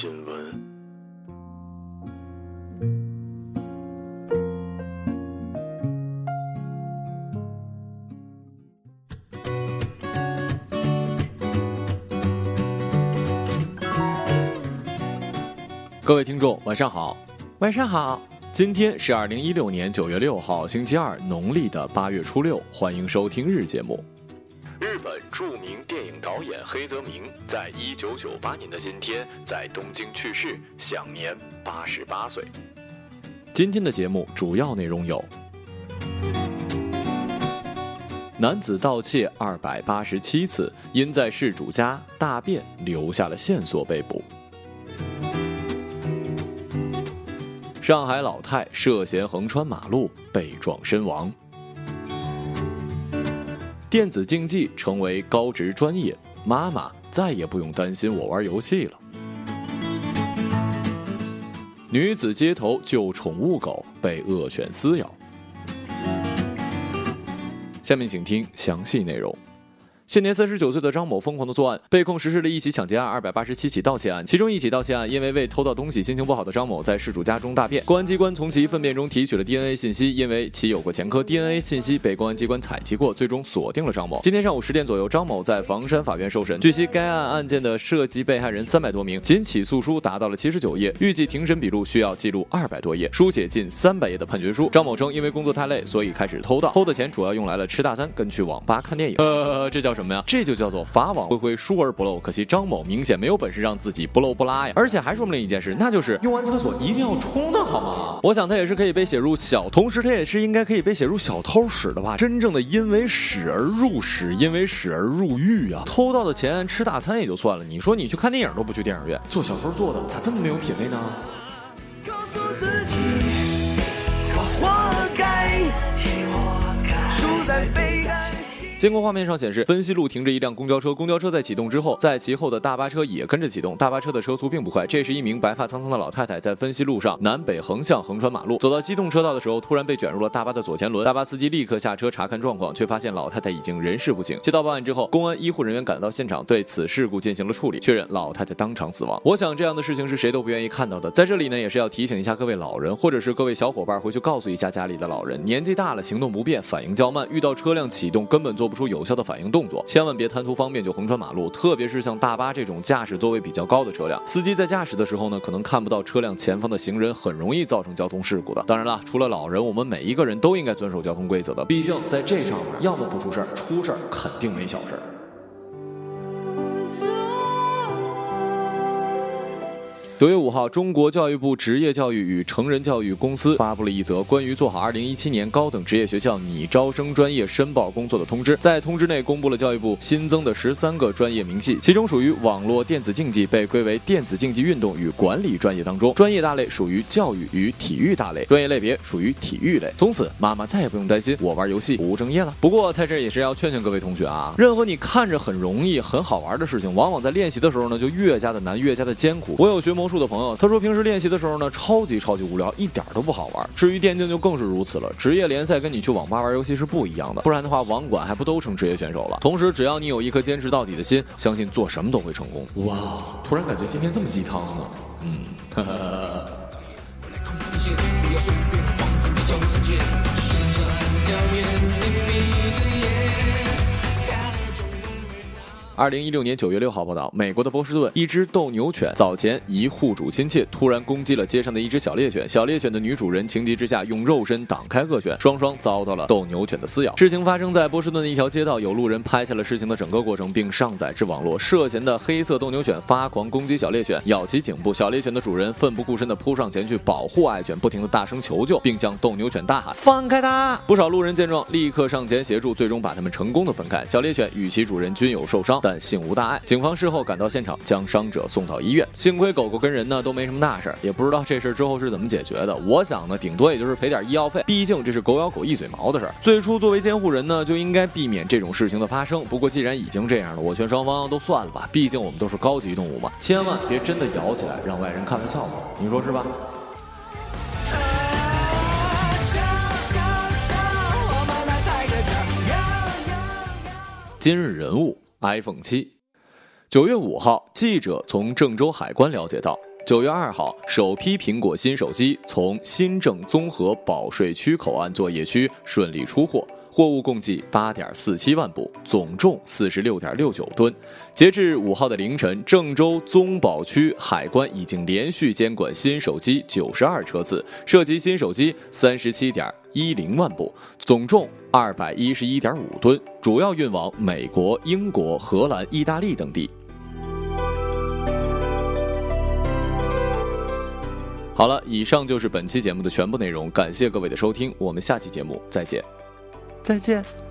新闻。各位听众，晚上好。晚上好，今天是二零一六年九月六号，星期二，农历的八月初六。欢迎收听日节目。日本著名电影导演黑泽明在一九九八年的今天在东京去世，享年八十八岁。今天的节目主要内容有：男子盗窃二百八十七次，因在事主家大便留下了线索被捕；上海老太涉嫌横穿马路被撞身亡；电子竞技成为高职专业，妈妈再也不用担心我玩游戏了。女子街头救宠物狗被恶犬撕咬。下面请听详细内容。现年三十九岁的张某疯狂的作案，被控实施了一起抢劫案、二百八十七起盗窃案。其中一起盗窃案，因为未偷到东西心情不好的张某在事主家中大便，公安机关从其粪便中提取了 DNA 信息，因为其有过前科，DNA 信息被公安机关采集过，最终锁定了张某。今天上午十点左右，张某在房山法院受审。据悉，该案案件的涉及被害人三百多名，仅起诉书达到了七十九页，预计庭审笔录需要记录二百多页，书写近三百页的判决书。张某称，因为工作太累，所以开始偷盗，偷的钱主要用来了吃大餐跟去网吧看电影。呃，这叫什么呀？这就叫做法网恢恢，疏而不漏。可惜张某明显没有本事让自己不漏不拉呀，而且还说明了一件事，那就是用完厕所一定要冲的好吗？我想他也是可以被写入小，同时他也是应该可以被写入小偷史的吧？真正的因为屎而入屎，因为屎而入狱啊！偷到的钱吃大餐也就算了，你说你去看电影都不去电影院，做小偷做的咋这么没有品位呢？监控画面上显示，分析路停着一辆公交车，公交车在启动之后，在其后的大巴车也跟着启动。大巴车的车速并不快，这是一名白发苍苍的老太太在分析路上南北横向横穿马路，走到机动车道的时候，突然被卷入了大巴的左前轮。大巴司机立刻下车查看状况，却发现老太太已经人事不省。接到报案之后，公安医护人员赶到现场，对此事故进行了处理，确认老太太当场死亡。我想这样的事情是谁都不愿意看到的。在这里呢，也是要提醒一下各位老人，或者是各位小伙伴，回去告诉一下家里的老人，年纪大了，行动不便，反应较慢，遇到车辆启动根本做不出有效的反应动作，千万别贪图方便就横穿马路，特别是像大巴这种驾驶座位比较高的车辆，司机在驾驶的时候呢，可能看不到车辆前方的行人，很容易造成交通事故的。当然了，除了老人，我们每一个人都应该遵守交通规则的，毕竟在这上面，要么不出事儿，出事儿肯定没小事儿。九月五号，中国教育部职业教育与成人教育公司发布了一则关于做好二零一七年高等职业学校拟招生专业申报工作的通知。在通知内公布了教育部新增的十三个专业明细，其中属于网络电子竞技被归为电子竞技运动与管理专业当中，专业大类属于教育与体育大类，专业类别属于体育类。从此，妈妈再也不用担心我玩游戏不务正业了。不过，在这也是要劝劝各位同学啊，任何你看着很容易、很好玩的事情，往往在练习的时候呢，就越加的难，越加的艰苦。我有学模术的朋友，他说平时练习的时候呢，超级超级无聊，一点都不好玩。至于电竞就更是如此了，职业联赛跟你去网吧玩游戏是不一样的，不然的话，网管还不都成职业选手了？同时，只要你有一颗坚持到底的心，相信做什么都会成功。哇，突然感觉今天这么鸡汤呢，嗯，二零一六年九月六号报道，美国的波士顿一只斗牛犬早前一户主心切，突然攻击了街上的一只小猎犬。小猎犬的女主人情急之下用肉身挡开恶犬，双双遭到了斗牛犬的撕咬。事情发生在波士顿的一条街道，有路人拍下了事情的整个过程，并上载至网络。涉嫌的黑色斗牛犬发狂攻击小猎犬，咬其颈部。小猎犬的主人奋不顾身地扑上前去保护爱犬，不停地大声求救，并向斗牛犬大喊：“放开它！”不少路人见状立刻上前协助，最终把他们成功的分开。小猎犬与其主人均有受伤。但幸无大碍，警方事后赶到现场，将伤者送到医院。幸亏狗狗跟人呢都没什么大事儿，也不知道这事儿之后是怎么解决的。我想呢，顶多也就是赔点医药费，毕竟这是狗咬狗一嘴毛的事儿。最初作为监护人呢，就应该避免这种事情的发生。不过既然已经这样了，我劝双方都算了吧，毕竟我们都是高级动物嘛，千万别真的咬起来，让外人看了笑话。你说是吧？今日人物。iPhone 七，九月五号，记者从郑州海关了解到，九月二号，首批苹果新手机从新郑综合保税区口岸作业区顺利出货，货物共计八点四七万部，总重四十六点六九吨。截至五号的凌晨，郑州综保区海关已经连续监管新手机九十二车次，涉及新手机三十七点一零万部，总重。二百一十一点五吨，主要运往美国、英国、荷兰、意大利等地。好了，以上就是本期节目的全部内容，感谢各位的收听，我们下期节目再见，再见。